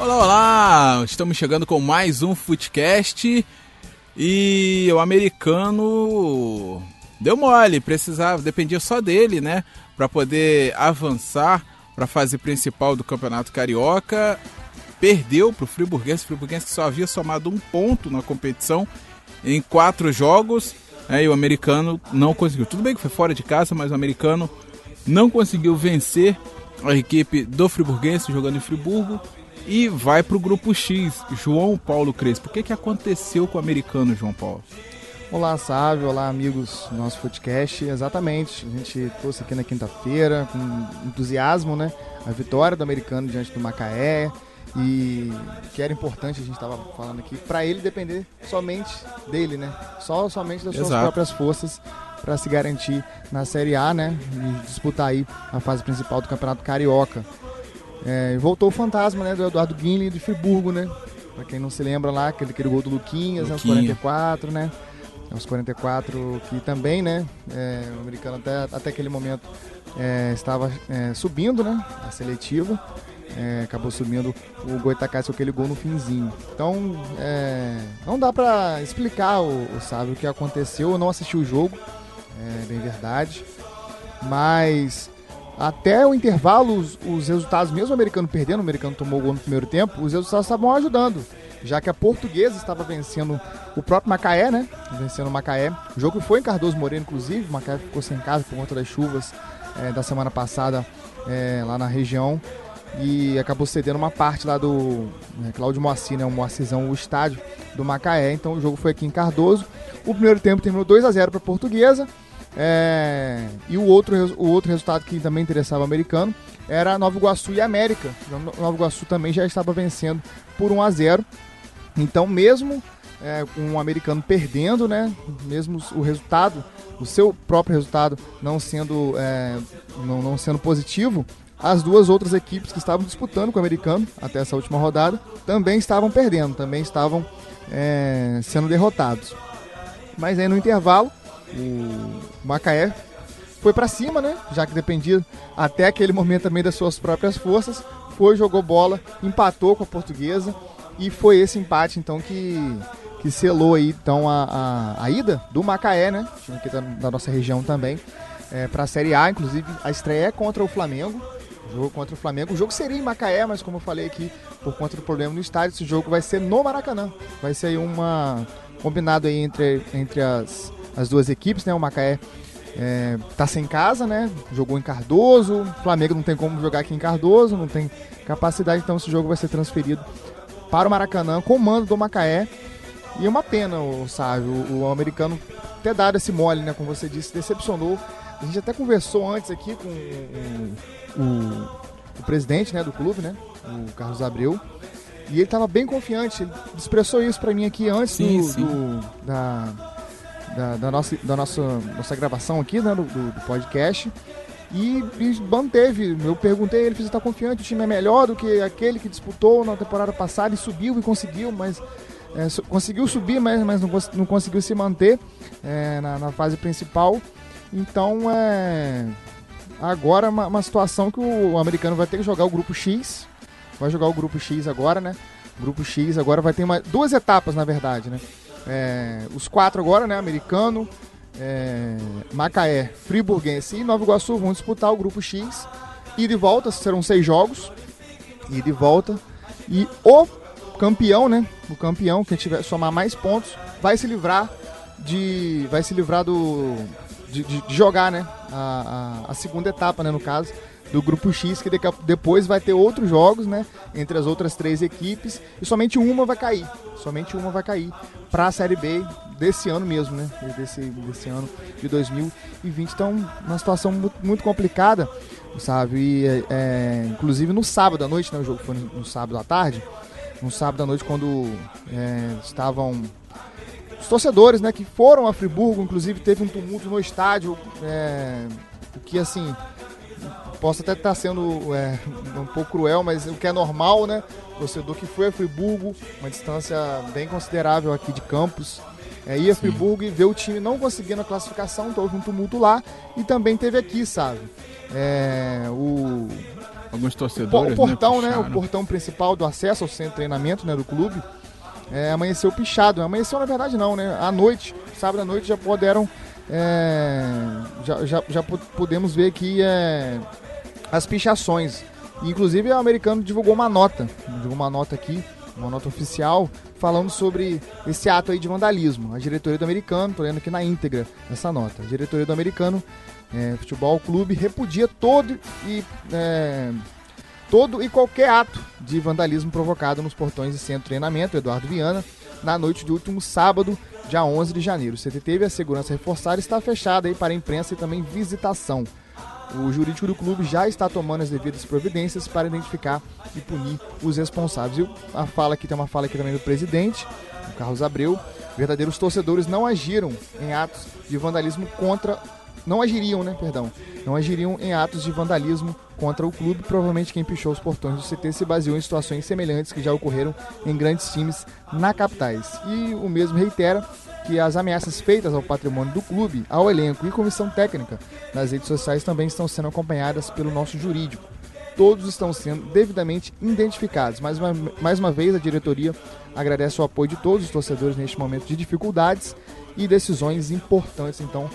Olá, olá! Estamos chegando com mais um Footcast e o americano deu mole, precisava, dependia só dele, né, para poder avançar para a fase principal do Campeonato Carioca. Perdeu para o Friburguense, o Friburguense que só havia somado um ponto na competição em quatro jogos, né, e o americano não conseguiu. Tudo bem que foi fora de casa, mas o americano não conseguiu vencer a equipe do Friburguense jogando em Friburgo e vai para o grupo X. João Paulo Crespo, o que, que aconteceu com o americano, João Paulo? Olá, Sávio. Olá, amigos do nosso podcast. Exatamente. A gente trouxe aqui na quinta-feira com entusiasmo, né? A vitória do americano diante do Macaé. E que era importante, a gente estava falando aqui, para ele depender somente dele, né? Só somente das suas Exato. próprias forças para se garantir na Série A, né? E disputar aí a fase principal do Campeonato Carioca. É, e voltou o fantasma, né? Do Eduardo Guinle de Friburgo, né? Pra quem não se lembra lá, aquele, aquele gol do Luquinhas, aos Luquinha. 44, né? Aos 44, que também, né? é, o americano até, até aquele momento é, estava é, subindo, né? A seletiva. É, acabou subindo o Goitacás com aquele gol no finzinho. Então, é, não dá pra explicar o, o Sábio o que aconteceu. Eu não assisti o jogo, é bem verdade. Mas até o intervalo, os, os resultados, mesmo o americano perdendo, o americano tomou o gol no primeiro tempo, os resultados estavam ajudando. Já que a portuguesa estava vencendo o próprio Macaé, né? Vencendo o Macaé. O jogo foi em Cardoso Moreira, inclusive. O Macaé ficou sem casa por conta das chuvas é, da semana passada é, lá na região. E acabou cedendo uma parte lá do né, Cláudio Moacir, né? O Moacizão, o estádio do Macaé. Então o jogo foi aqui em Cardoso. O primeiro tempo terminou 2 a 0 para a portuguesa. É, e o outro, o outro resultado que também interessava o americano era Nova Iguaçu e América. Nova Iguaçu também já estava vencendo por 1 a 0 Então, mesmo é, o americano perdendo, né, mesmo o resultado, o seu próprio resultado não sendo, é, não, não sendo positivo, as duas outras equipes que estavam disputando com o americano até essa última rodada também estavam perdendo, também estavam é, sendo derrotados. Mas aí no intervalo, o Macaé foi pra cima, né? Já que dependia até aquele momento também das suas próprias forças. Foi, jogou bola, empatou com a portuguesa. E foi esse empate, então, que, que selou aí, então, a, a, a ida do Macaé, né? Time aqui da, da nossa região também. É, pra Série A, inclusive, a estreia é contra o Flamengo. Jogo contra o Flamengo. O jogo seria em Macaé, mas como eu falei aqui, por conta do problema no estádio, esse jogo vai ser no Maracanã. Vai ser aí uma. combinado aí entre, entre as, as duas equipes, né? O Macaé é, tá sem casa, né? Jogou em Cardoso. O Flamengo não tem como jogar aqui em Cardoso, não tem capacidade, então esse jogo vai ser transferido para o Maracanã, com o mando do Macaé. E é uma pena, o Sávio, o, o americano ter dado esse mole, né? Como você disse, decepcionou. A gente até conversou antes aqui com o, o, o presidente né, do clube, né? O Carlos Abreu. E ele estava bem confiante, ele expressou isso para mim aqui antes Sim, do, sim. do- da, da, da nossa, da nossa, nossa gravação aqui, né, do, do- podcast. E, e manteve. Eu perguntei, ele está confiante, o time é melhor do que aquele que disputou na temporada passada e subiu e conseguiu, mas é, conseguiu subir, mas, mas não, não conseguiu se manter é, na, na fase principal. Então é agora uma, uma situação que o americano vai ter que jogar o grupo X. Vai jogar o grupo X agora, né? Grupo X agora vai ter uma, duas etapas, na verdade, né? É, os quatro agora, né? Americano, é, Macaé, Friburguense e Nova Iguaçu vão disputar o grupo X. E volta, serão seis jogos. E volta. E o campeão, né? O campeão, quem tiver somar mais pontos, vai se livrar de. Vai se livrar do. De, de- de jogar, né? A, a- a segunda etapa, né? No caso, do grupo X, que depois vai ter outros jogos, né? Entre as outras três equipes. E somente uma vai cair. Somente uma vai cair para a Série B desse ano mesmo, né? Desse, desse ano de 2020. Então, uma situação mu- muito complicada, sabe? E, é, é, inclusive no sábado à noite, né? O jogo foi no, no sábado à tarde. No sábado à noite, quando é, estavam os torcedores, né, que foram a Friburgo, inclusive teve um tumulto no estádio, é, o que assim posso até estar sendo é, um pouco cruel, mas o que é normal, né? Torcedor que foi a Friburgo, uma distância bem considerável aqui de Campos, é, ir a Friburgo e ver o time não conseguindo a classificação, então houve um tumulto lá e também teve aqui, sabe? É, o, Alguns torcedores. O portão, né, né, o portão principal do acesso ao centro de treinamento né, do clube é, amanheceu pichado. Amanheceu na verdade não, né? À noite, sábado à noite já puderam. É, já, já, já podemos ver aqui é, as pichações. Inclusive o americano divulgou uma nota, divulgou uma nota aqui, uma nota oficial, falando sobre esse ato aí de vandalismo. A diretoria do americano, tô lendo aqui na íntegra essa nota. A diretoria do americano é, Futebol Clube repudia todo e é, todo e qualquer ato de vandalismo provocado nos portões de centro de treinamento Eduardo Viana na noite do último sábado, dia 11 de janeiro. O CT teve a segurança reforçada e está fechada aí para imprensa e também visitação. O jurídico do clube já está tomando as devidas providências para identificar e punir os responsáveis. E a fala aqui tem uma fala aqui também do presidente, o Carlos Abreu. Verdadeiros torcedores não agiram em atos de vandalismo contra não agiriam, né, perdão, não agiriam em atos de vandalismo contra o clube. Provavelmente quem pichou os portões do CT se baseou em situações semelhantes que já ocorreram em grandes times na capitais. E o mesmo reitera que as ameaças feitas ao patrimônio do clube, ao elenco e comissão técnica nas redes sociais também estão sendo acompanhadas pelo nosso jurídico. Todos estão sendo devidamente identificados. Mais uma, mais uma vez, a diretoria agradece o apoio de todos os torcedores neste momento de dificuldades e decisões importantes. Então,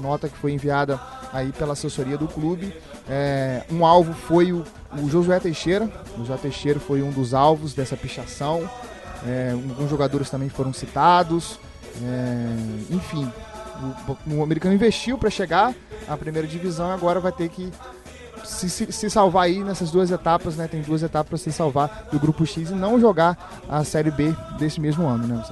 nota que foi enviada aí pela assessoria do clube. É, um alvo foi o, o, Josué Teixeira. O Josué Teixeira foi um dos alvos dessa pichação. É, alguns jogadores também foram citados. É, enfim, o, o, americano investiu para chegar à primeira divisão agora vai ter que se, se, se, salvar aí nessas duas etapas, né? Tem duas etapas para se salvar do grupo X e não jogar a Série B desse mesmo ano, né,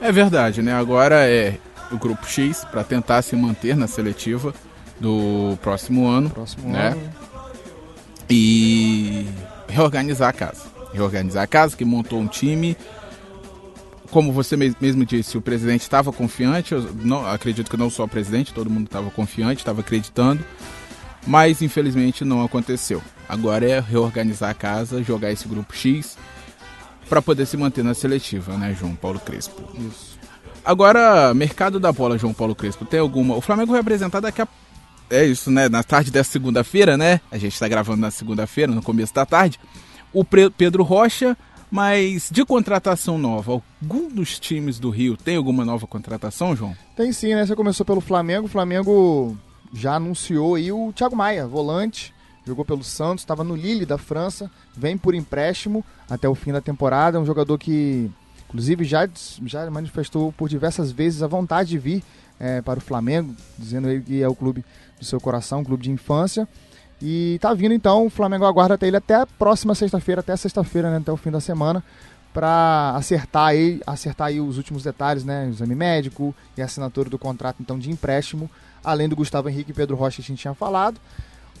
É verdade, né? Agora é o grupo X para tentar se manter na seletiva do próximo ano, próximo né? Ano. E reorganizar a casa. Reorganizar a casa que montou um time. Como você mesmo disse, o presidente estava confiante. Eu não, acredito que não só o presidente, todo mundo estava confiante, estava acreditando. Mas infelizmente não aconteceu. Agora é reorganizar a casa, jogar esse grupo X para poder se manter na seletiva, né, João Paulo Crespo? Isso. Agora, mercado da bola, João Paulo Crespo, tem alguma? O Flamengo vai apresentar daqui a. É isso, né? Na tarde dessa segunda-feira, né? A gente está gravando na segunda-feira, no começo da tarde. O Pedro Rocha, mas de contratação nova, algum dos times do Rio tem alguma nova contratação, João? Tem sim, né? Você começou pelo Flamengo. O Flamengo já anunciou aí o Thiago Maia, volante. Jogou pelo Santos, estava no Lille da França, vem por empréstimo até o fim da temporada. É um jogador que Inclusive já, já manifestou por diversas vezes a vontade de vir é, para o Flamengo, dizendo ele que é o clube do seu coração, um clube de infância. E tá vindo então, o Flamengo aguarda até ele até a próxima sexta-feira, até sexta-feira, né, até o fim da semana, para acertar aí, acertar aí os últimos detalhes, né, exame médico e assinatura do contrato então de empréstimo, além do Gustavo Henrique e Pedro Rocha que a gente tinha falado.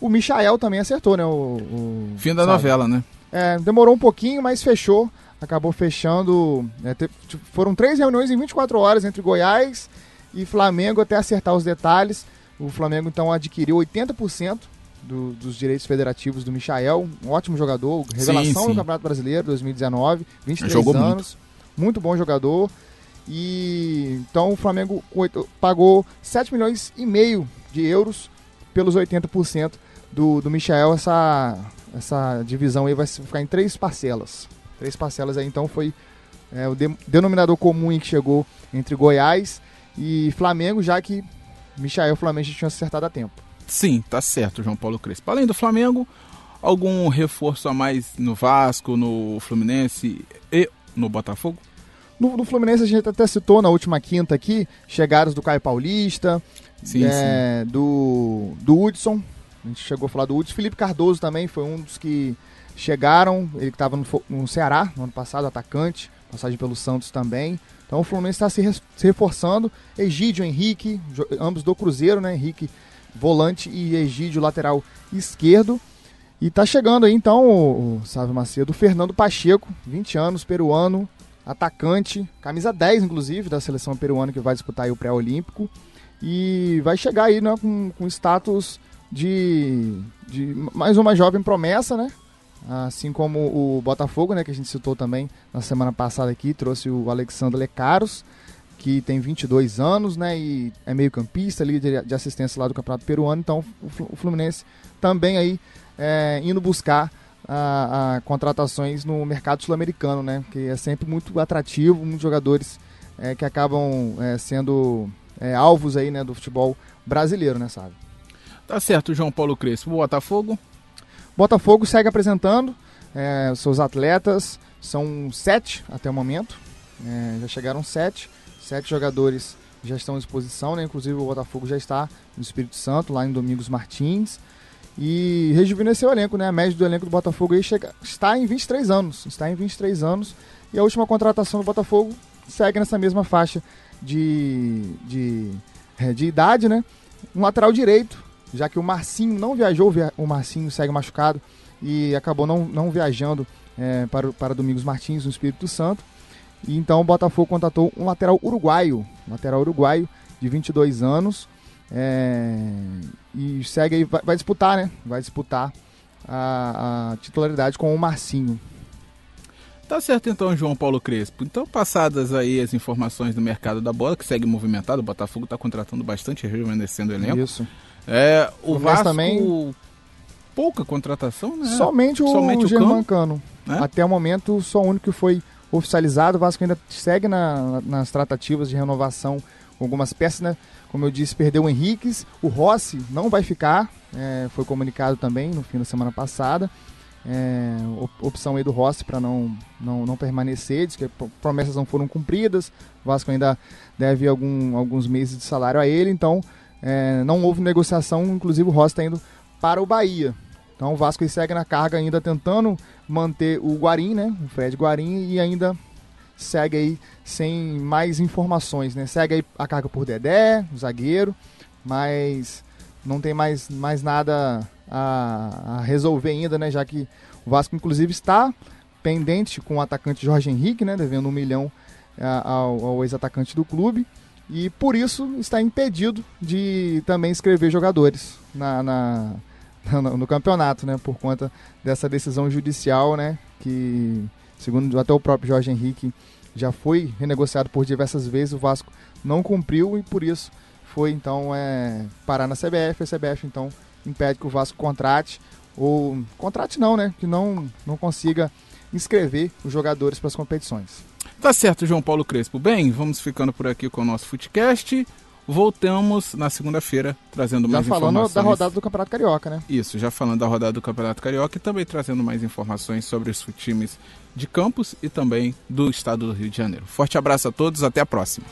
O Michael também acertou, né, o, o fim da sabe? novela, né? É, demorou um pouquinho, mas fechou acabou fechando. Né, tipo, foram três reuniões em 24 horas entre Goiás e Flamengo até acertar os detalhes. O Flamengo então adquiriu 80% do, dos direitos federativos do Michael, um ótimo jogador, revelação sim, sim. do Campeonato Brasileiro 2019, 23 Jogou anos, muito. muito bom jogador. E então o Flamengo pagou 7 milhões e meio de euros pelos 80% do, do Michael. Essa, essa divisão aí vai ficar em três parcelas. Três parcelas aí, então foi é, o de, denominador comum que chegou entre Goiás e Flamengo, já que Michael Flamengo já tinha acertado a tempo. Sim, tá certo, João Paulo Crespo. Além do Flamengo, algum reforço a mais no Vasco, no Fluminense e no Botafogo? No, no Fluminense a gente até citou na última quinta aqui, chegadas do Caio Paulista, sim, é, sim. do, do Hudson, a gente chegou a falar do Hudson, Felipe Cardoso também foi um dos que chegaram, ele que estava no, no, Ceará no ano passado, atacante, passagem pelo Santos também. Então o Fluminense está se, se, reforçando. Egídio, Henrique, ambos do Cruzeiro, né? Henrique volante e Egídio lateral esquerdo. E tá chegando aí então o, o Sávio Macedo, Fernando Pacheco, 20 anos, peruano, atacante, camisa 10 inclusive da seleção peruana que vai disputar o pré-olímpico. E vai chegar aí né, com, com status de, de mais uma jovem promessa, né? Assim como o Botafogo, né, que a gente citou também na semana passada aqui, trouxe o Alexandre Lecaros, que tem 22 anos, né? E é meio campista, líder de assistência lá do Campeonato Peruano. Então o Fluminense também aí é, indo buscar a, a, contratações no mercado sul-americano, né? Que é sempre muito atrativo, muitos jogadores é, que acabam é, sendo é, alvos aí, né, do futebol brasileiro, né, sabe? Tá certo, João Paulo Crespo. Botafogo? Botafogo segue apresentando é, seus atletas, são sete até o momento, é, já chegaram sete, sete jogadores já estão à disposição, né? inclusive o Botafogo já está no Espírito Santo, lá em Domingos Martins, e rejuvenesceu o elenco, né? A média do elenco do Botafogo aí chega, está em 23 anos. Está em 23 anos. E a última contratação do Botafogo segue nessa mesma faixa de, de, é, de idade, né? Um lateral direito, já que o Marcinho não viajou, o Marcinho segue machucado e acabou não, não viajando é, para, para Domingos Martins, no Espírito Santo. E então o Botafogo contratou um lateral uruguaio, um lateral uruguaio de 22 anos, é, e segue aí, vai, vai, disputar, né? Vai disputar a, a, titularidade com o Marcinho. Tá certo então, João Paulo Crespo. Então, passadas aí as informações do mercado da bola, que segue movimentado, o Botafogo está contratando bastante, rejuvenescendo o elenco. Isso. É, o, o Vasco também pouca contratação, né? Somente o, Somente o Germancano. Né? Até o momento, só o único que foi oficializado. O Vasco ainda segue na, nas tratativas de renovação com algumas peças, né? Como eu disse, perdeu o Henriques, o Rossi não vai ficar, é, foi comunicado também no fim da semana passada. É, opção aí do Rossi para não, não, não permanecer, diz que promessas não foram cumpridas, o Vasco ainda deve algum, alguns meses de salário a ele, então é, não houve negociação, inclusive o Rossi está indo para o Bahia. Então o Vasco segue na carga ainda tentando manter o Guarim, né? O Fred Guarim e ainda segue aí sem mais informações, né? Segue aí a carga por Dedé, o zagueiro, mas não tem mais, mais nada a, a resolver ainda, né? Já que o Vasco, inclusive, está pendente com o atacante Jorge Henrique, né? Devendo um milhão ao, ao ex-atacante do clube. E por isso está impedido de também escrever jogadores na, na no, no, campeonato, né? Por conta dessa decisão judicial, né? Que, segundo até o próprio Jorge Henrique, já foi renegociado por diversas vezes, o Vasco não cumpriu e por isso foi então é, parar na CBF. A CBF então impede que o Vasco contrate, ou contrate não, né? Que não, não consiga inscrever os jogadores para as competições. Tá certo, João Paulo Crespo. Bem, vamos ficando por aqui com o nosso Footcast. Voltamos na segunda-feira trazendo já mais informações. Já falando da rodada do Campeonato Carioca, né? Isso, já falando da rodada do Campeonato Carioca e também trazendo mais informações sobre os times de Campos e também do estado do Rio de Janeiro. Forte abraço a todos, até a próxima.